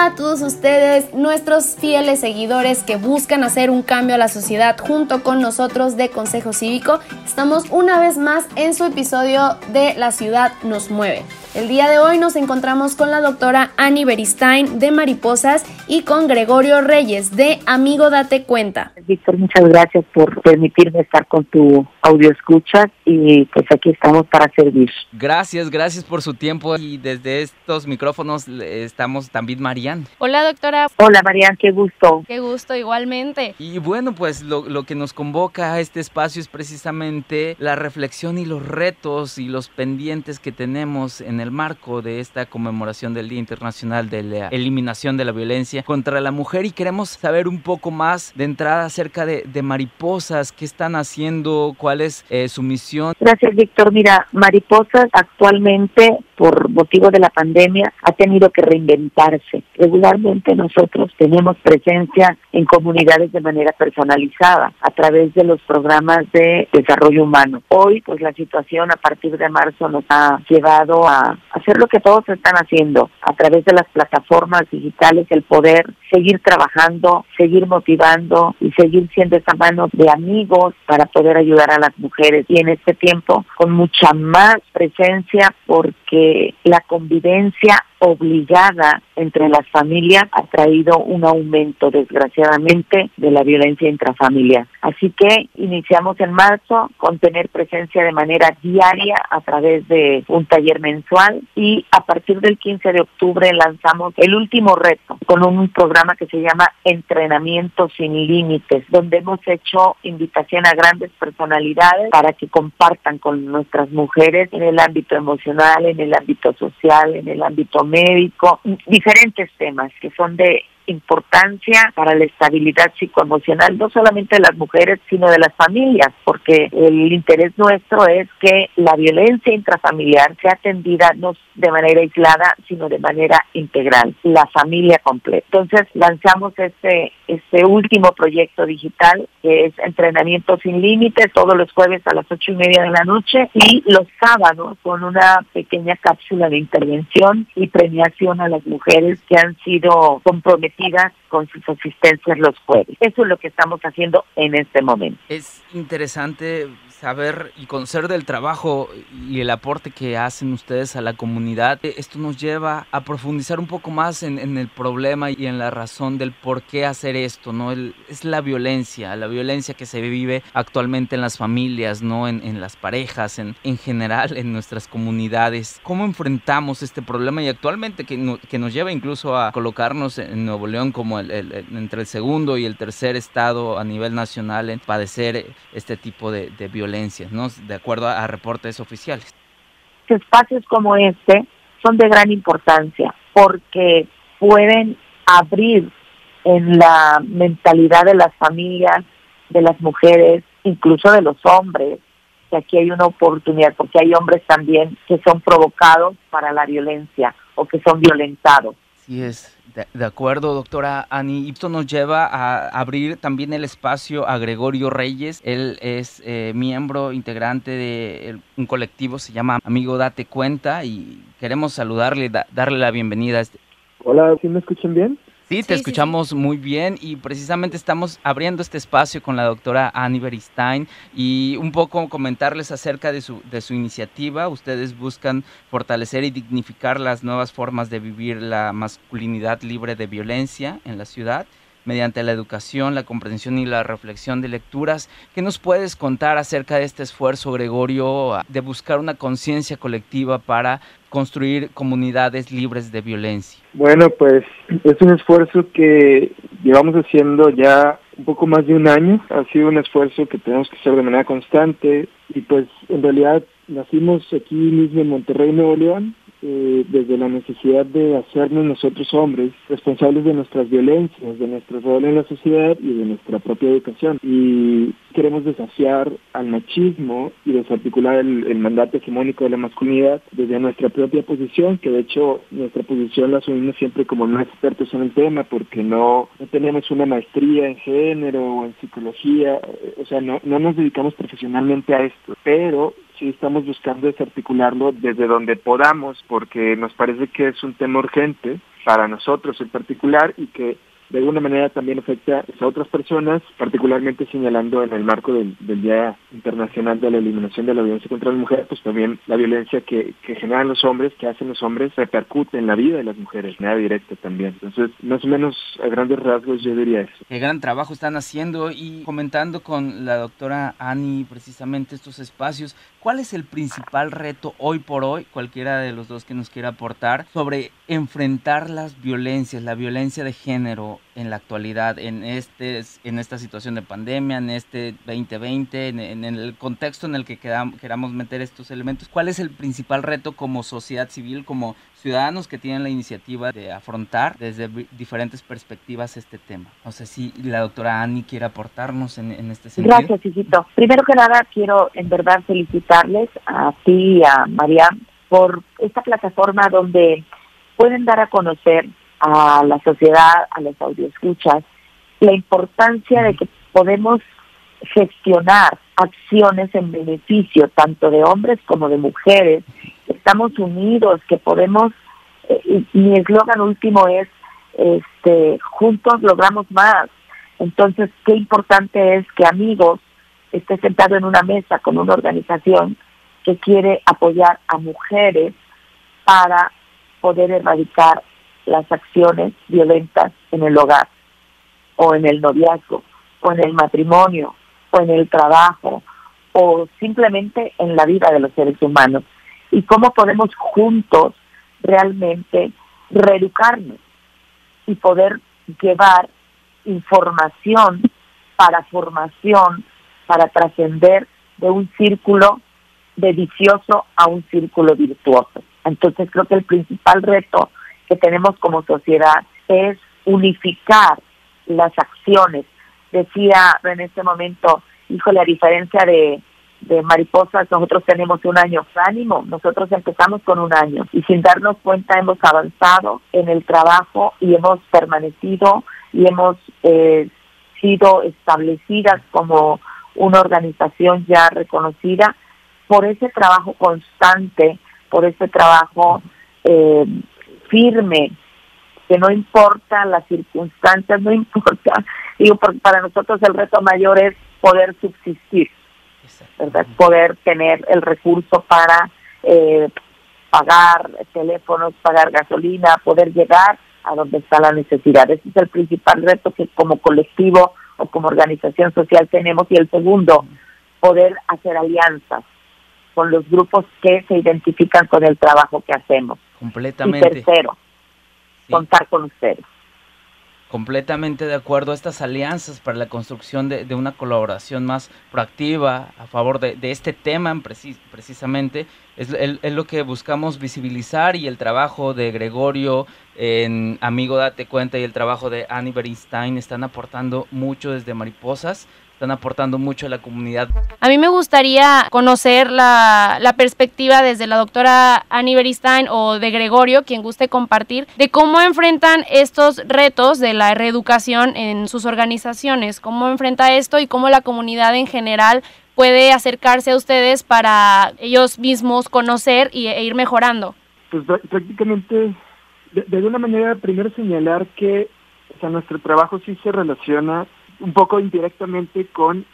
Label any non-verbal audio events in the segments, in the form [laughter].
A todos ustedes, nuestros fieles seguidores que buscan hacer un cambio a la sociedad junto con nosotros de Consejo Cívico. Estamos una vez más en su episodio de La ciudad nos mueve. El día de hoy nos encontramos con la doctora Annie Beristain de Mariposas y con Gregorio Reyes de Amigo Date Cuenta. Víctor, muchas gracias por permitirme estar con tu audio escucha y pues aquí estamos para servir. Gracias, gracias por su tiempo y desde estos micrófonos estamos también Marian. Hola doctora. Hola Marian, qué gusto. Qué gusto igualmente. Y bueno, pues lo, lo que nos convoca a este espacio es precisamente la reflexión y los retos y los pendientes que tenemos en el marco de esta conmemoración del Día Internacional de la Eliminación de la Violencia contra la Mujer y queremos saber un poco más de entrada acerca de, Mariposas, qué están haciendo, cuál es eh, su misión. Gracias, Víctor. Mira, Mariposas actualmente por motivo de la pandemia ha tenido que reinventarse. Regularmente nosotros tenemos presencia en comunidades de manera personalizada a través de los programas de desarrollo humano. Hoy, pues la situación a partir de marzo nos ha llevado a hacer lo que todos están haciendo a través de las plataformas digitales, el poder seguir trabajando, seguir motivando y seguir siendo esa mano de amigos para poder ayudar a las mujeres. Y en este tiempo con mucha más presencia porque la convivencia obligada entre las familias ha traído un aumento, desgraciadamente, de la violencia intrafamiliar. Así que iniciamos en marzo con tener presencia de manera diaria a través de un taller mensual y a partir del 15 de octubre lanzamos el último reto con un programa que se llama Entrenamiento sin Límites, donde hemos hecho invitación a grandes personalidades para que compartan con nuestras mujeres en el ámbito emocional, en el ámbito social, en el ámbito médico, diferentes temas que son de importancia para la estabilidad psicoemocional, no solamente de las mujeres, sino de las familias, porque el interés nuestro es que la violencia intrafamiliar sea atendida no de manera aislada, sino de manera integral, la familia completa. Entonces lanzamos este, este último proyecto digital, que es Entrenamiento sin Límites, todos los jueves a las ocho y media de la noche y los sábados con una pequeña cápsula de intervención y premiación a las mujeres que han sido comprometidas con sus asistencias los jueves. Eso es lo que estamos haciendo en este momento. Es interesante saber y conocer del trabajo y el aporte que hacen ustedes a la comunidad. Esto nos lleva a profundizar un poco más en, el problema y en la razón del por qué hacer esto, ¿no? es la violencia, la violencia que se vive actualmente en las familias, ¿no? En, las parejas, en, en general en nuestras comunidades. ¿Cómo enfrentamos este problema y actualmente que, que nos lleva incluso a colocarnos en Nuevo León como el, entre el segundo y el tercer estado a nivel nacional en padecer este tipo de, de violencia? ¿no? De acuerdo a, reportes oficiales. Espacios como este son de gran importancia porque pueden abrir en la mentalidad de las familias, de las mujeres, incluso de los hombres, que aquí hay una oportunidad, porque hay hombres también que son provocados para la violencia o que son violentados. Sí es. De, acuerdo, doctora Ani. Esto nos lleva a abrir también el espacio a Gregorio Reyes. Él es eh, miembro integrante de un colectivo, se llama Amigo Date Cuenta, y queremos saludarle, darle la bienvenida. Este Hola, ¿sí me escuchan bien? Sí, te escuchamos muy bien y precisamente estamos abriendo este espacio con la doctora Annie Beristain y un poco comentarles acerca de su, de su iniciativa. Ustedes buscan fortalecer y dignificar las nuevas formas de vivir la masculinidad libre de violencia en la ciudad mediante la educación, la comprensión y la reflexión de lecturas. ¿Qué nos puedes contar acerca de este esfuerzo, Gregorio, de buscar una conciencia colectiva para construir comunidades libres de violencia? Bueno, pues es un esfuerzo que llevamos haciendo ya un poco más de un año. Ha sido un esfuerzo que tenemos que hacer de manera constante y pues en realidad nacimos aquí mismo en Monterrey, Nuevo León, eh, desde la necesidad de hacernos nosotros hombres responsables de nuestras violencias, de nuestro rol en la sociedad y de nuestra propia educación. Y queremos desafiar al machismo y desarticular el, mandato hegemónico de la masculinidad desde nuestra propia posición, que de hecho nuestra posición la asumimos siempre como no expertos en el tema porque no, no tenemos una maestría en género o en psicología, o sea, no, no nos dedicamos profesionalmente a esto, pero sí estamos buscando desarticularlo desde donde podamos, porque nos parece que es un tema urgente para nosotros en particular y que de alguna manera también afecta a otras personas, particularmente señalando en el marco del, Día Internacional de la Eliminación de la Violencia contra las Mujeres, pues también la violencia que, que generan los hombres, que hacen los hombres, repercute en la vida de las mujeres, de manera directa también. Entonces, más o menos a grandes rasgos yo diría eso. Qué gran trabajo están haciendo y comentando con la doctora Ani precisamente estos espacios, ¿cuál es el principal reto hoy por hoy, cualquiera de los dos que nos quiera aportar, sobre enfrentar las violencias, la violencia de género en la actualidad, en, este, en esta situación de pandemia, en este 2020, en, el contexto en el que queramos meter estos elementos? ¿Cuál es el principal reto como sociedad civil, como ciudadanos que tienen la iniciativa de afrontar desde diferentes perspectivas este tema? No sé si la doctora Ani quiere aportarnos en, este sentido. Gracias, Isito. Primero que nada, quiero en verdad felicitarles a ti y a María por esta plataforma donde pueden dar a conocer a la sociedad, a los escuchas la importancia de que podemos gestionar acciones en beneficio tanto de hombres como de mujeres, estamos unidos, que podemos, eh, mi eslogan último es, este, juntos logramos más. Entonces, qué importante es que amigos esté sentado en una mesa con una organización que quiere apoyar a mujeres para poder erradicar las acciones violentas en el hogar o en el noviazgo o en el matrimonio o en el trabajo o simplemente en la vida de los seres humanos y cómo podemos juntos realmente reeducarnos y poder llevar información para formación, para trascender de un círculo de vicioso a un círculo virtuoso. Entonces creo que el principal reto que tenemos como sociedad es unificar las acciones. Decía en este momento, híjole, a diferencia de, de mariposas, nosotros tenemos un año ánimo, nosotros empezamos con un año y sin darnos cuenta hemos avanzado en el trabajo y hemos permanecido y hemos eh, sido establecidas como una organización ya reconocida por ese trabajo constante, por ese trabajo eh, firme, que no importa las circunstancias, no [laughs] importa, digo, porque para nosotros el reto mayor es poder subsistir, ¿verdad? Poder tener el recurso para eh, pagar teléfonos, pagar gasolina, poder llegar a donde está la necesidad. Ese es el principal reto que como colectivo o como organización social tenemos. Y el segundo, poder hacer alianzas con los grupos que se identifican con el trabajo que hacemos. Completamente. Y tercero, contar con ustedes. Completamente de acuerdo. Estas alianzas para la construcción de, una colaboración más proactiva a favor de, este tema precisamente es, es, lo que buscamos visibilizar y el trabajo de Gregorio en Amigo Date Cuenta y el trabajo de Annie Bernstein están aportando mucho desde Mariposas están aportando mucho a la comunidad. A mí me gustaría conocer la, la perspectiva desde la doctora Annie Beristain o de Gregorio, quien guste compartir, de cómo enfrentan estos retos de la reeducación en sus organizaciones, cómo enfrenta esto y cómo la comunidad en general puede acercarse a ustedes para ellos mismos conocer y, e ir mejorando. Pues prácticamente, de, de alguna manera, primero señalar que o sea, nuestro trabajo sí se relaciona un poco indirectamente con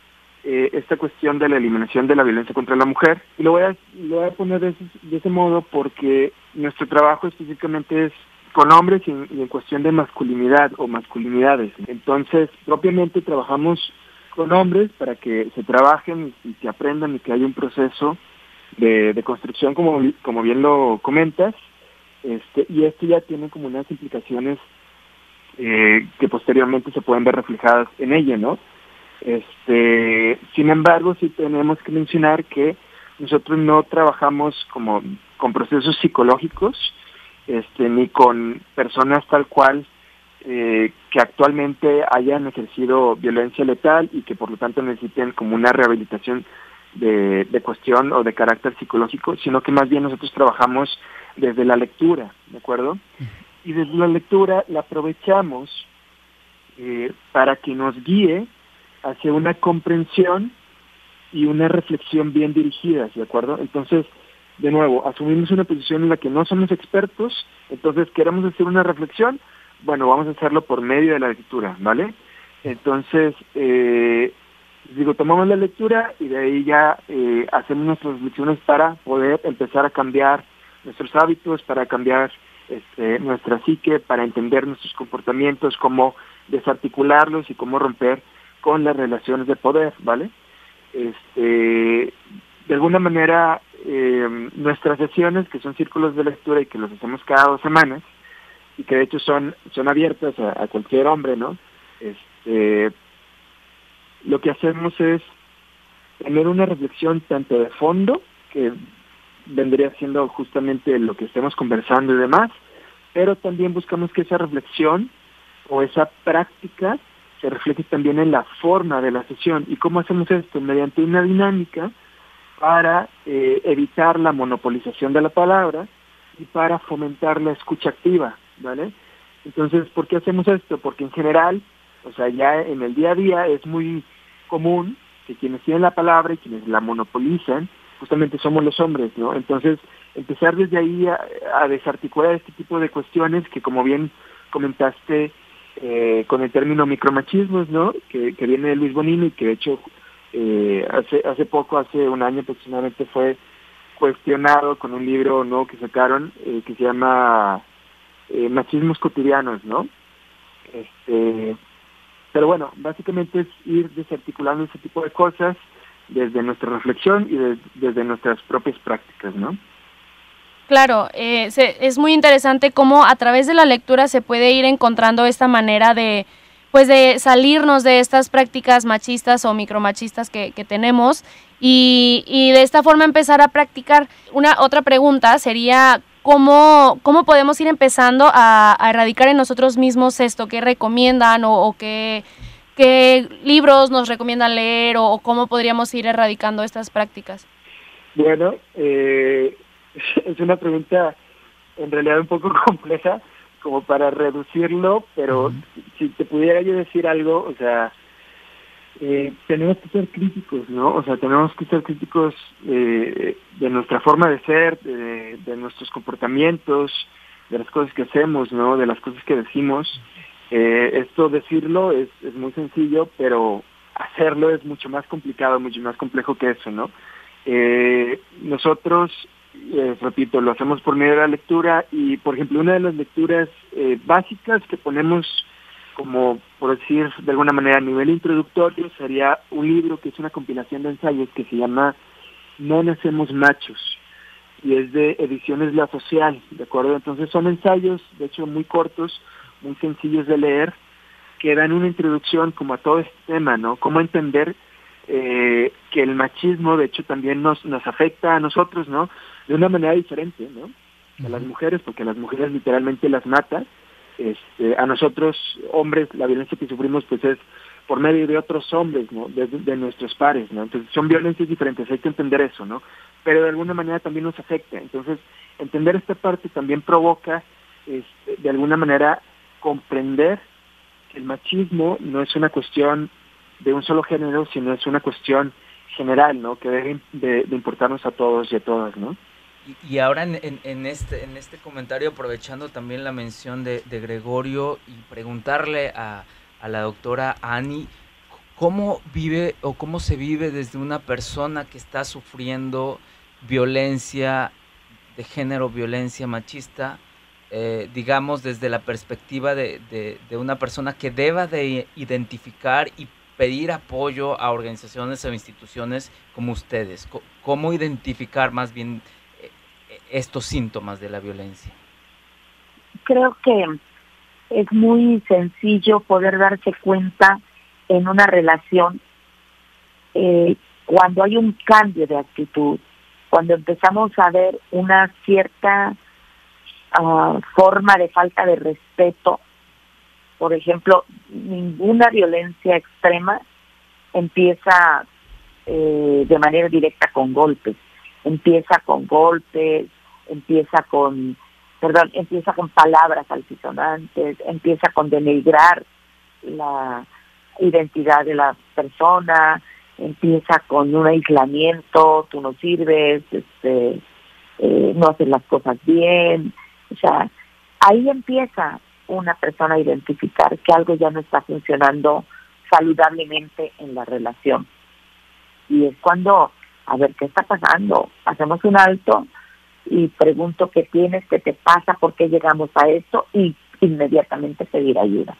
eh, esta cuestión de la eliminación de la violencia contra la mujer. Y lo voy a, lo voy a poner de ese, modo porque nuestro trabajo específicamente es con hombres y en, cuestión de masculinidad o masculinidades. Entonces, propiamente trabajamos con hombres para que se trabajen y, que aprendan y que haya un proceso de, de construcción, como, como bien lo comentas, este, y esto ya tiene como unas implicaciones eh, que posteriormente se pueden ver reflejadas en ella, ¿no? Este, sin embargo, sí tenemos que mencionar que nosotros no trabajamos como con procesos psicológicos, este, ni con personas tal cual eh, que actualmente hayan ejercido violencia letal y que por lo tanto necesiten como una rehabilitación de, de cuestión o de carácter psicológico, sino que más bien nosotros trabajamos desde la lectura, ¿de acuerdo? Y desde la lectura la aprovechamos eh, para que nos guíe hacia una comprensión y una reflexión bien dirigidas, ¿de acuerdo? Entonces, de nuevo, asumimos una posición en la que no somos expertos, entonces queremos hacer una reflexión, bueno, vamos a hacerlo por medio de la lectura, ¿vale? Entonces, eh, digo, tomamos la lectura y de ahí ya eh, hacemos nuestras reflexiones para poder empezar a cambiar nuestros hábitos, para cambiar este, nuestra psique, para entender nuestros comportamientos, cómo desarticularlos y cómo romper con las relaciones de poder, ¿vale? Este, de alguna manera, eh, nuestras sesiones, que son círculos de lectura y que los hacemos cada dos semanas, y que de hecho son, son abiertas a, cualquier hombre, ¿no? Este, lo que hacemos es tener una reflexión tanto de fondo, que vendría siendo justamente lo que estemos conversando y demás, pero también buscamos que esa reflexión o esa práctica se refleje también en la forma de la sesión. ¿Y cómo hacemos esto? Mediante una dinámica para eh, evitar la monopolización de la palabra y para fomentar la escucha activa, ¿vale? Entonces, ¿por qué hacemos esto? Porque en general, o sea, ya en el día a día es muy común que quienes tienen la palabra y quienes la monopolizan, justamente somos los hombres, ¿no? Entonces, empezar desde ahí a, desarticular este tipo de cuestiones que, como bien comentaste, eh, con el término micromachismos, ¿no? Que, viene de Luis Bonino y que de hecho eh, hace hace poco, hace un año aproximadamente, fue cuestionado con un libro no que sacaron eh, que se llama eh, Machismos cotidianos, ¿no? Este, pero bueno, básicamente es ir desarticulando ese tipo de cosas desde nuestra reflexión y desde nuestras propias prácticas, ¿no? Claro, eh, es muy interesante cómo a través de la lectura se puede ir encontrando esta manera de, pues de salirnos de estas prácticas machistas o micromachistas que, que tenemos y, de esta forma empezar a practicar. Una otra pregunta sería cómo, cómo podemos ir empezando a, erradicar en nosotros mismos esto, qué recomiendan o, qué, qué, libros nos recomiendan leer o, cómo podríamos ir erradicando estas prácticas. Bueno, eh, [laughs] es una pregunta en realidad un poco [laughs] compleja como para reducirlo, pero si te pudiera yo decir algo, o sea, eh, tenemos que ser críticos, ¿no? O sea, tenemos que ser críticos eh, de nuestra forma de ser, de, nuestros comportamientos, de las cosas que hacemos, ¿no? De las cosas que decimos. Eh, esto decirlo es, es muy sencillo, pero hacerlo es mucho más complicado, mucho más complejo que eso, ¿no? Eh, nosotros eh, repito, lo hacemos por medio de la lectura y, por ejemplo, una de las lecturas eh, básicas que ponemos como, por decir de alguna manera, a nivel introductorio, sería un libro que es una compilación de ensayos que se llama No nacemos machos y es de Ediciones La Social, ¿de acuerdo? Entonces son ensayos, de hecho, muy cortos, muy sencillos de leer, que dan una introducción como a todo este tema, ¿no? Cómo entender eh, que el machismo, de hecho, también nos, nos afecta a nosotros, ¿no? de una manera diferente, ¿no? A las mujeres, porque a las mujeres literalmente las mata. Este, a nosotros, hombres, la violencia que sufrimos pues es por medio de otros hombres, ¿no? De, nuestros pares, ¿no? Entonces son violencias diferentes, hay que entender eso, ¿no? Pero de alguna manera también nos afecta. Entonces, entender esta parte también provoca, este, de alguna manera, comprender que el machismo no es una cuestión de un solo género, sino es una cuestión general, ¿no? Que debe de importarnos a todos y a todas, ¿no? Y, ahora en, en, este, en este comentario, aprovechando también la mención de, de Gregorio y preguntarle a, a, la doctora Ani, ¿cómo vive o cómo se vive desde una persona que está sufriendo violencia de género, violencia machista, eh, digamos desde la perspectiva de, de, una persona que deba de identificar y pedir apoyo a organizaciones o instituciones como ustedes? ¿Cómo identificar más bien estos síntomas de la violencia? Creo que es muy sencillo poder darse cuenta en una relación eh, cuando hay un cambio de actitud, cuando empezamos a ver una cierta ah, forma de falta de respeto, por ejemplo, ninguna violencia extrema empieza eh, de manera directa con golpes, empieza con golpes, empieza con, perdón, empieza con palabras altisonantes, empieza con denigrar la identidad de la persona, empieza con un aislamiento, tú no sirves, este, eh, no haces las cosas bien. O sea, ahí empieza una persona a identificar que algo ya no está funcionando saludablemente en la relación. Y es cuando, a ver, ¿qué está pasando? Hacemos un alto y pregunto qué tienes, qué te pasa, por qué llegamos a esto y inmediatamente pedir ayuda.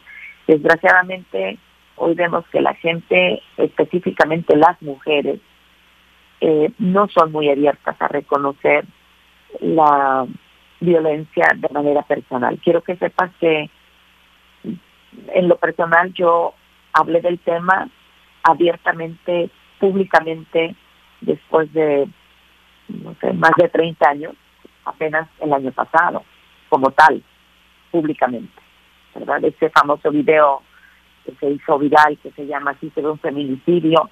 Desgraciadamente, hoy vemos que la gente, específicamente las mujeres, eh, no son muy abiertas a reconocer la violencia de manera personal. Quiero que sepas que en lo personal yo hablé del tema abiertamente, públicamente, después de, no sé, más de 30 años, apenas el año pasado, como tal, públicamente. ¿Verdad? Ese famoso video que se hizo viral, que se llama así, se ve un feminicidio,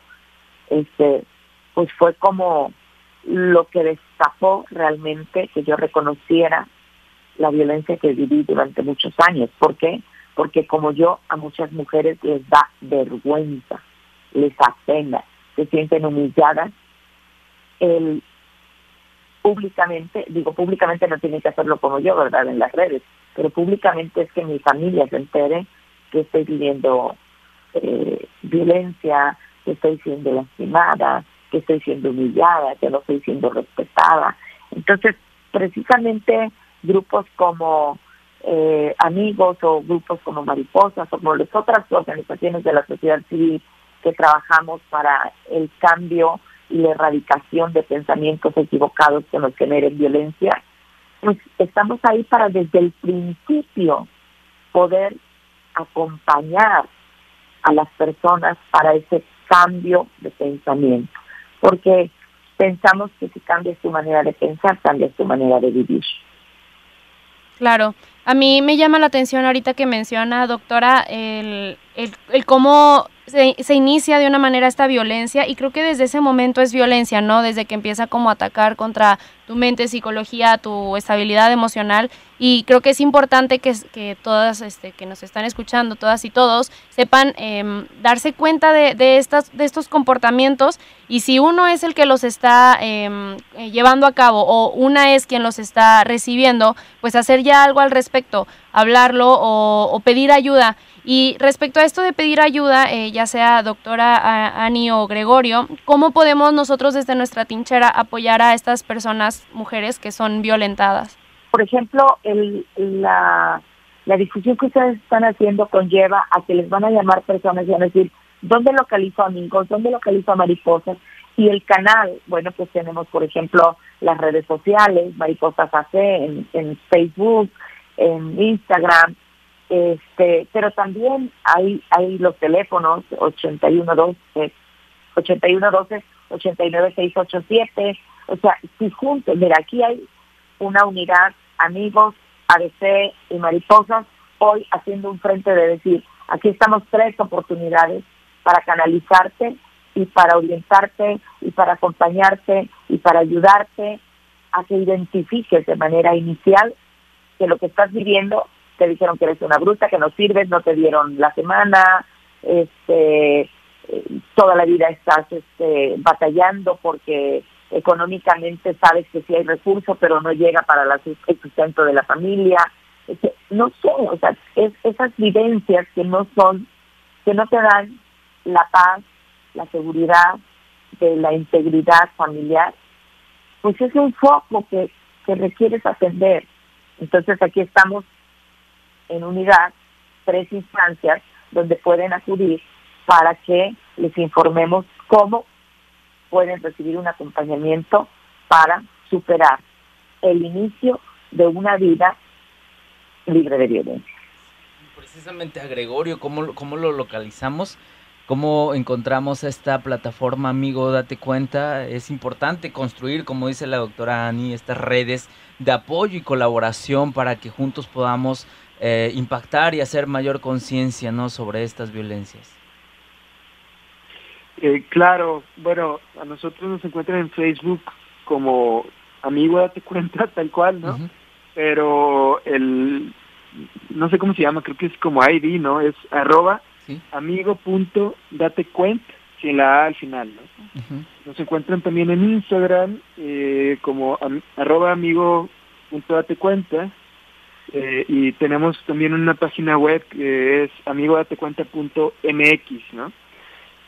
este, pues fue como lo que destapó realmente que yo reconociera la violencia que viví durante muchos años. ¿Por qué? Porque como yo, a muchas mujeres les da vergüenza, les apena, se sienten humilladas. El públicamente, digo públicamente no tiene que hacerlo como yo, ¿verdad? En las redes, pero públicamente es que mi familia se entere que estoy viviendo eh, violencia, que estoy siendo lastimada, que estoy siendo humillada, que no estoy siendo respetada. Entonces, precisamente grupos como eh, amigos o grupos como mariposas o como las otras organizaciones de la sociedad civil que trabajamos para el cambio y la erradicación de pensamientos equivocados que nos generen violencia, pues estamos ahí para desde el principio poder acompañar a las personas para ese cambio de pensamiento porque pensamos que si cambias tu manera de pensar, cambias tu manera de vivir. Claro, a mí me llama la atención ahorita que menciona, doctora, el, el, cómo se, se, inicia de una manera esta violencia y creo que desde ese momento es violencia, ¿no? Desde que empieza como a atacar contra tu mente, psicología, tu estabilidad emocional y creo que es importante que, que todas este, que nos están escuchando, todas y todos, sepan eh, darse cuenta de, de, estas, de estos comportamientos y si uno es el que los está eh, llevando a cabo o una es quien los está recibiendo, pues hacer ya algo al respecto, hablarlo o, o pedir ayuda. Y respecto a esto de pedir ayuda, eh, ya sea doctora Ani o Gregorio, ¿cómo podemos nosotros desde nuestra tinchera apoyar a estas personas, mujeres que son violentadas? Por ejemplo, el, la, la difusión que ustedes están haciendo conlleva a que les van a llamar personas y van a decir, ¿dónde localizo amigos? ¿Dónde localizo a mariposas? Y el canal, bueno, pues tenemos, por ejemplo, las redes sociales, Mariposas AC, en, en Facebook, en Instagram, este pero también hay hay los teléfonos 8112 8112 89687 o sea si juntos. Mira aquí hay una unidad amigos ABC y mariposas hoy haciendo un frente de decir aquí estamos tres oportunidades para canalizarte y para orientarte y para acompañarte y para ayudarte a que identifiques de manera inicial que lo que estás viviendo te dijeron que eres una bruta, que no sirves, no te dieron la semana, este, toda la vida estás este, batallando porque económicamente sabes que sí hay recursos, pero no llega para el sustento de la familia. No sé, o sea, es, esas vivencias que no son, que no te dan la paz, la seguridad de la integridad familiar, pues es un foco que, que requieres atender. Entonces aquí estamos en unidad tres instancias donde pueden acudir para que les informemos cómo pueden recibir un acompañamiento para superar el inicio de una vida libre de violencia. Precisamente a Gregorio, ¿cómo, cómo lo localizamos? ¿Cómo encontramos esta plataforma, amigo? Date cuenta, es importante construir, como dice la doctora Ani, estas redes de apoyo y colaboración para que juntos podamos eh, impactar y hacer mayor conciencia ¿no? sobre estas violencias. Eh, claro, bueno, a nosotros nos encuentran en Facebook como amigo, date cuenta, [laughs] tal cual, ¿no? Pero el, no sé cómo se llama, creo que es como ID, ¿no? Es arroba ¿Sí? amigo punto date cuenta, sin la A al final. ¿no? Nos encuentran también en Instagram eh, como arroba amigo punto date cuenta eh, y tenemos también una página web que es amigodatecuenta.mx, ¿no?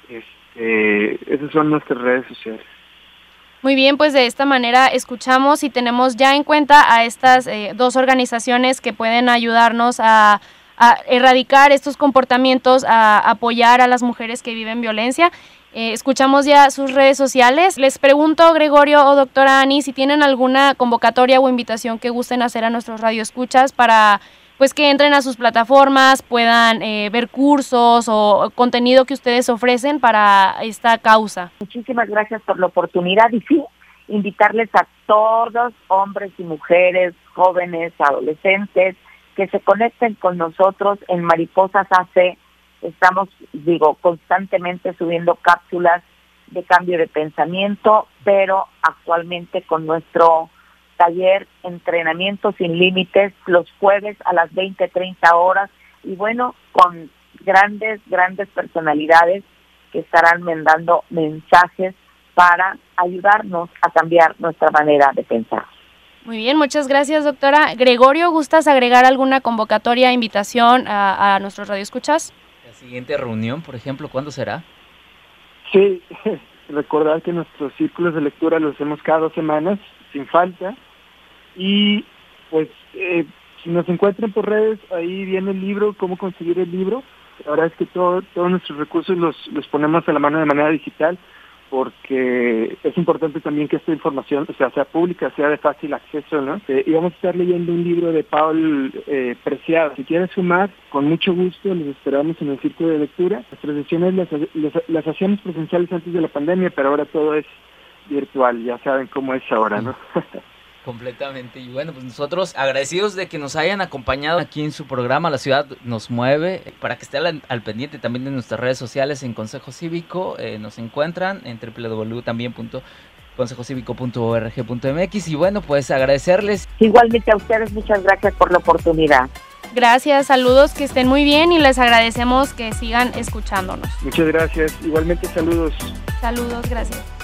Este, esas son nuestras redes sociales. Muy bien, pues de esta manera escuchamos y tenemos ya en cuenta a estas eh, dos organizaciones que pueden ayudarnos a, erradicar estos comportamientos, a apoyar a las mujeres que viven violencia. Eh, escuchamos ya sus redes sociales. Les pregunto, Gregorio o doctora Ani, si tienen alguna convocatoria o invitación que gusten hacer a nuestros radioescuchas para pues que entren a sus plataformas, puedan eh, ver cursos o contenido que ustedes ofrecen para esta causa. Muchísimas gracias por la oportunidad y sí, invitarles a todos, hombres y mujeres, jóvenes, adolescentes, que se conecten con nosotros en Mariposas AC. Estamos, digo, constantemente subiendo cápsulas de cambio de pensamiento, pero actualmente con nuestro taller Entrenamiento sin Límites los jueves a las 20, 30 horas y bueno, con grandes, grandes personalidades que estarán mandando mensajes para ayudarnos a cambiar nuestra manera de pensar. Muy bien, muchas gracias, doctora. Gregorio, ¿gustas agregar alguna convocatoria, invitación a, a nuestros radioescuchas? La siguiente reunión, por ejemplo, ¿cuándo será? Sí, [laughs] recordar que nuestros círculos de lectura los hacemos cada dos semanas, sin falta. Y pues eh, si nos encuentran por redes, ahí viene el libro, cómo conseguir el libro. La verdad es que todo, todos nuestros recursos los, los ponemos a la mano de manera digital porque es importante también que esta información sea, sea pública, sea de fácil acceso, ¿no? Eh, y vamos a estar leyendo un libro de Paul eh, Preciado. Si quieren sumar, con mucho gusto les esperamos en el círculo de lectura. Nuestras sesiones las, las, las hacíamos presenciales antes de la pandemia, pero ahora todo es virtual, ya saben cómo es ahora, ¿no? [laughs] Completamente. Y bueno, pues nosotros agradecidos de que nos hayan acompañado aquí en su programa La Ciudad Nos Mueve, para que esté al, pendiente también de nuestras redes sociales en Consejo Cívico, eh, nos encuentran en www.consejocívico.org.mx y bueno, pues agradecerles. Igualmente a ustedes, muchas gracias por la oportunidad. Gracias, saludos, que estén muy bien y les agradecemos que sigan escuchándonos. Muchas gracias, igualmente saludos. Saludos, gracias.